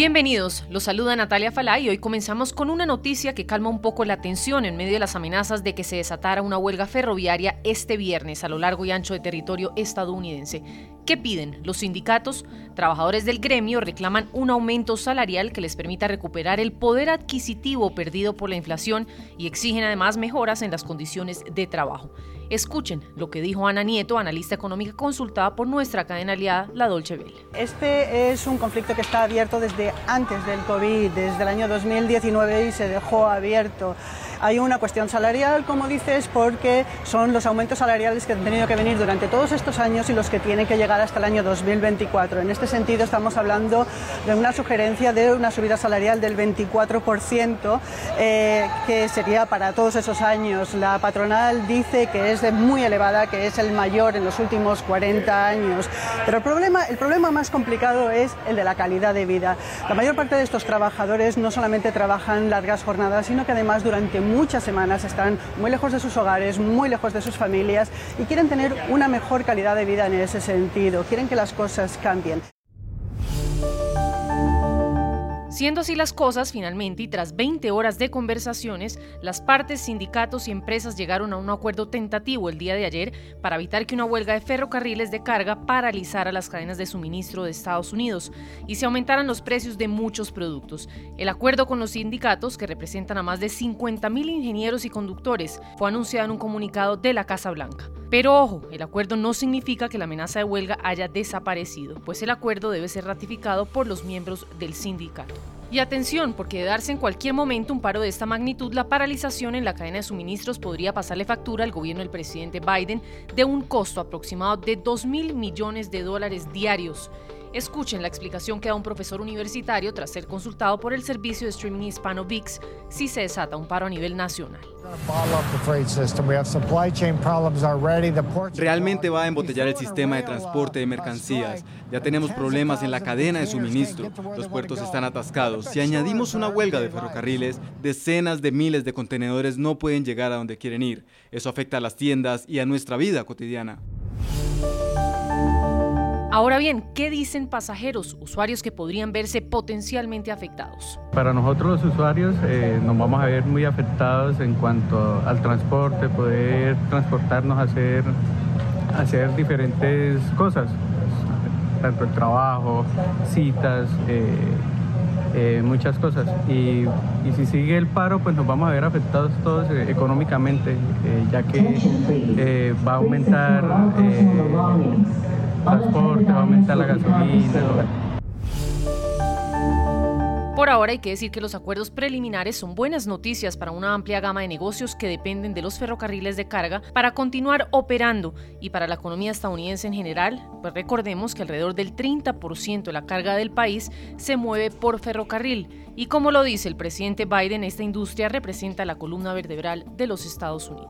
Bienvenidos, los saluda Natalia Falá y hoy comenzamos con una noticia que calma un poco la tensión en medio de las amenazas de que se desatara una huelga ferroviaria este viernes a lo largo y ancho de territorio estadounidense. ¿Qué piden? Los sindicatos, trabajadores del gremio, reclaman un aumento salarial que les permita recuperar el poder adquisitivo perdido por la inflación y exigen además mejoras en las condiciones de trabajo. Escuchen lo que dijo Ana Nieto, analista económica consultada por nuestra cadena aliada, la Dolce Vele. Este es un conflicto que está abierto desde antes del COVID, desde el año 2019 y se dejó abierto. Hay una cuestión salarial, como dices, porque son los aumentos salariales que han tenido que venir durante todos estos años y los que tienen que llegar hasta el año 2024. En este sentido, estamos hablando de una sugerencia de una subida salarial del 24%, eh, que sería para todos esos años. La patronal dice que es muy elevada, que es el mayor en los últimos 40 años. Pero el problema, el problema más complicado es el de la calidad de vida. La mayor parte de estos trabajadores no solamente trabajan largas jornadas, sino que además durante muchas semanas están muy lejos de sus hogares, muy lejos de sus familias y quieren tener una mejor calidad de vida en ese sentido, quieren que las cosas cambien. Siendo así las cosas, finalmente, y tras 20 horas de conversaciones, las partes, sindicatos y empresas llegaron a un acuerdo tentativo el día de ayer para evitar que una huelga de ferrocarriles de carga paralizara las cadenas de suministro de Estados Unidos y se aumentaran los precios de muchos productos. El acuerdo con los sindicatos, que representan a más de 50.000 ingenieros y conductores, fue anunciado en un comunicado de la Casa Blanca. Pero ojo, el acuerdo no significa que la amenaza de huelga haya desaparecido, pues el acuerdo debe ser ratificado por los miembros del sindicato. Y atención, porque de darse en cualquier momento un paro de esta magnitud, la paralización en la cadena de suministros podría pasarle factura al gobierno del presidente Biden de un costo aproximado de 2 mil millones de dólares diarios. Escuchen la explicación que da un profesor universitario tras ser consultado por el servicio de streaming hispano VIX si se desata un paro a nivel nacional. Realmente va a embotellar el sistema de transporte de mercancías. Ya tenemos problemas en la cadena de suministro. Los puertos están atascados. Si añadimos una huelga de ferrocarriles, decenas de miles de contenedores no pueden llegar a donde quieren ir. Eso afecta a las tiendas y a nuestra vida cotidiana. Ahora bien, ¿qué dicen pasajeros, usuarios que podrían verse potencialmente afectados? Para nosotros los usuarios eh, nos vamos a ver muy afectados en cuanto al transporte, poder transportarnos hacer, hacer diferentes cosas, tanto el trabajo, citas, eh, eh, muchas cosas. Y, si sigue el paro, pues nos vamos a ver afectados todos económicamente, ya que va a aumentar va a aumentar la gasolina. Por ahora hay que decir que los acuerdos preliminares son buenas noticias para una amplia gama de negocios que dependen de los ferrocarriles de carga para continuar operando y para la economía estadounidense en general, pues recordemos que alrededor del 30% de la carga del país se mueve por ferrocarril y como lo dice el presidente Biden, esta industria representa la columna vertebral de los Estados Unidos.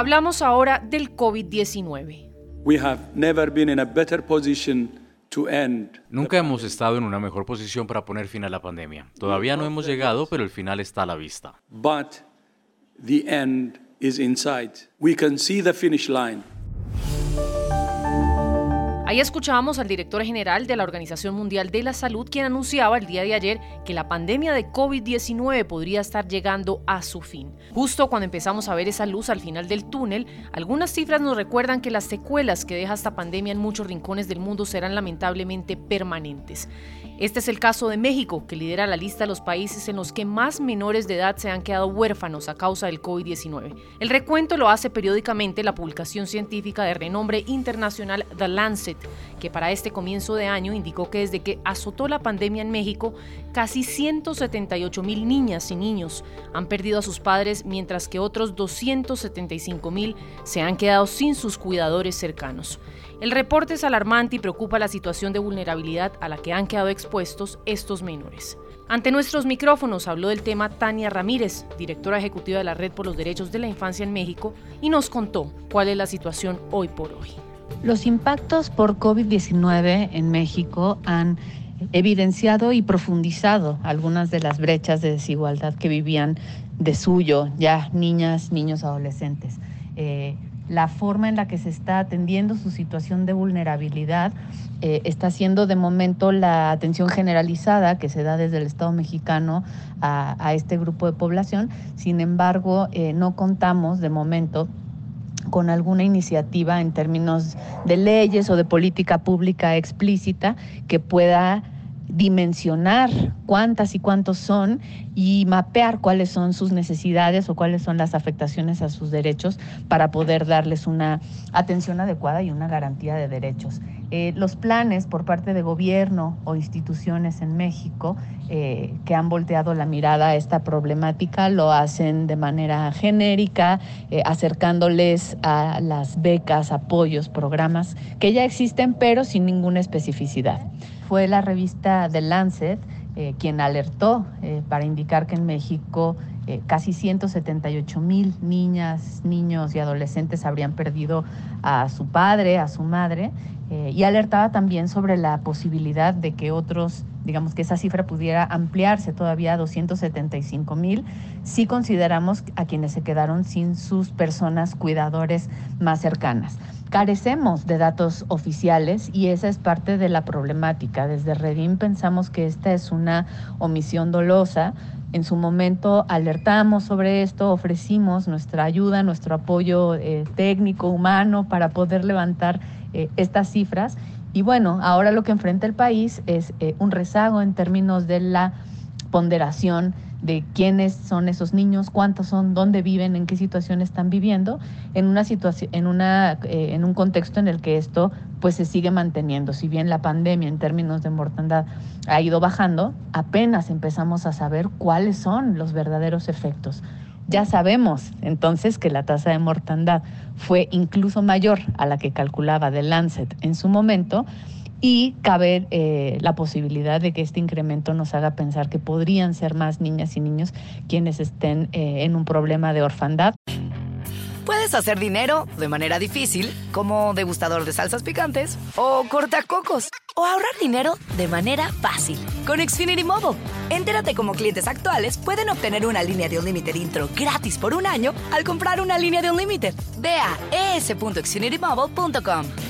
Hablamos ahora del COVID-19. Nunca hemos estado en una mejor posición para poner fin a la pandemia. Todavía no hemos llegado, pero el final está a la vista. But the end is in sight. We can see the finish line. Ahí escuchábamos al director general de la Organización Mundial de la Salud, quien anunciaba el día de ayer que la pandemia de COVID-19 podría estar llegando a su fin. Justo cuando empezamos a ver esa luz al final del túnel, algunas cifras nos recuerdan que las secuelas que deja esta pandemia en muchos rincones del mundo serán lamentablemente permanentes. Este es el caso de México, que lidera la lista de los países en los que más menores de edad se han quedado huérfanos a causa del COVID-19. El recuento lo hace periódicamente la publicación científica de renombre internacional The Lancet, que para este comienzo de año indicó que desde que azotó la pandemia en México, casi 178 mil niñas y niños han perdido a sus padres, mientras que otros 275 mil se han quedado sin sus cuidadores cercanos. El reporte es alarmante y preocupa la situación de vulnerabilidad a la que han quedado expuestos estos menores. Ante nuestros micrófonos habló del tema Tania Ramírez, directora ejecutiva de la Red por los Derechos de la Infancia en México, y nos contó cuál es la situación hoy por hoy. Los impactos por COVID-19 en México han evidenciado y profundizado algunas de las brechas de desigualdad que vivían de suyo ya niñas, niños, adolescentes. Eh, la forma en la que se está atendiendo su situación de vulnerabilidad eh, está siendo de momento la atención generalizada que se da desde el Estado mexicano a, este grupo de población. Sin embargo, eh, no contamos de momento con alguna iniciativa en términos de leyes o de política pública explícita que pueda dimensionar cuántas y cuántos son y mapear cuáles son sus necesidades o cuáles son las afectaciones a sus derechos para poder darles una atención adecuada y una garantía de derechos. Eh, los planes por parte de gobierno o instituciones en México eh, que han volteado la mirada a esta problemática lo hacen de manera genérica, eh, acercándoles a las becas, apoyos, programas que ya existen pero sin ninguna especificidad fue la revista The Lancet eh, quien alertó eh, para indicar que en México eh, casi 178 mil niñas, niños y adolescentes habrían perdido a su padre, a su madre, y alertaba también sobre la posibilidad de que otros, digamos que esa cifra pudiera ampliarse todavía a 275 mil si consideramos a quienes se quedaron sin sus personas cuidadores más cercanas. Carecemos de datos oficiales y esa es parte de la problemática. Desde Redim pensamos que esta es una omisión dolosa. En su momento alertamos sobre esto, ofrecimos nuestra ayuda, nuestro apoyo eh, técnico, humano, para poder levantar eh, estas cifras. Y bueno, ahora lo que enfrenta el país es eh, un rezago en términos de la ponderación de quiénes son esos niños, cuántos son, dónde viven, en qué situación están viviendo, en una situación, en una, eh, en un contexto en el que esto pues se sigue manteniendo. Si bien la pandemia en términos de mortandad ha ido bajando, apenas empezamos a saber cuáles son los verdaderos efectos. Ya sabemos entonces que la tasa de mortandad fue incluso mayor a la que calculaba The Lancet en su momento y cabe eh, la posibilidad de que este incremento nos haga pensar que podrían ser más niñas y niños quienes estén eh, en un problema de orfandad. Puedes hacer dinero de manera difícil, como degustador de salsas picantes, o cortacocos, o ahorrar dinero de manera fácil con Xfinity Mobile. Entérate cómo clientes actuales pueden obtener una línea de un límite intro gratis por un año al comprar una línea de un límite. Ve a es.xfinitymobile.com.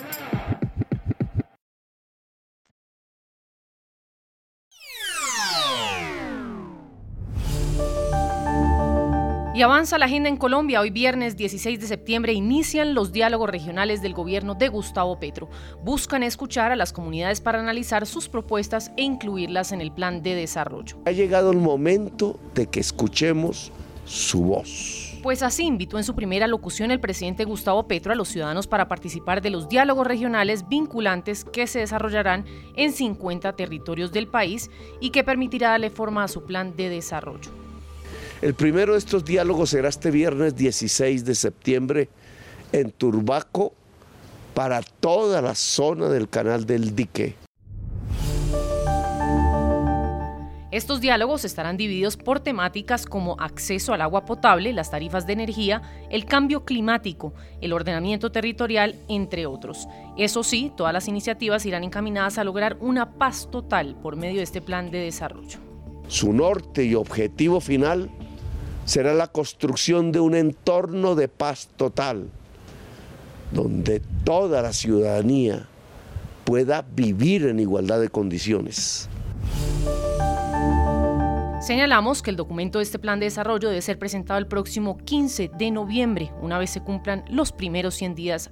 Y avanza la agenda en Colombia. Hoy viernes 16 de septiembre inician los diálogos regionales del gobierno de Gustavo Petro. Buscan escuchar a las comunidades para analizar sus propuestas e incluirlas en el plan de desarrollo. Ha llegado el momento de que escuchemos su voz. Pues así invitó en su primera locución el presidente Gustavo Petro a los ciudadanos para participar de los diálogos regionales vinculantes que se desarrollarán en 50 territorios del país y que permitirá darle forma a su plan de desarrollo. El primero de estos diálogos será este viernes 16 de septiembre en Turbaco para toda la zona del canal del dique. Estos diálogos estarán divididos por temáticas como acceso al agua potable, las tarifas de energía, el cambio climático, el ordenamiento territorial, entre otros. Eso sí, todas las iniciativas irán encaminadas a lograr una paz total por medio de este plan de desarrollo. Su norte y objetivo final será la construcción de un entorno de paz total, donde toda la ciudadanía pueda vivir en igualdad de condiciones. Señalamos que el documento de este plan de desarrollo debe ser presentado el próximo 15 de noviembre, una vez se cumplan los primeros 100 días.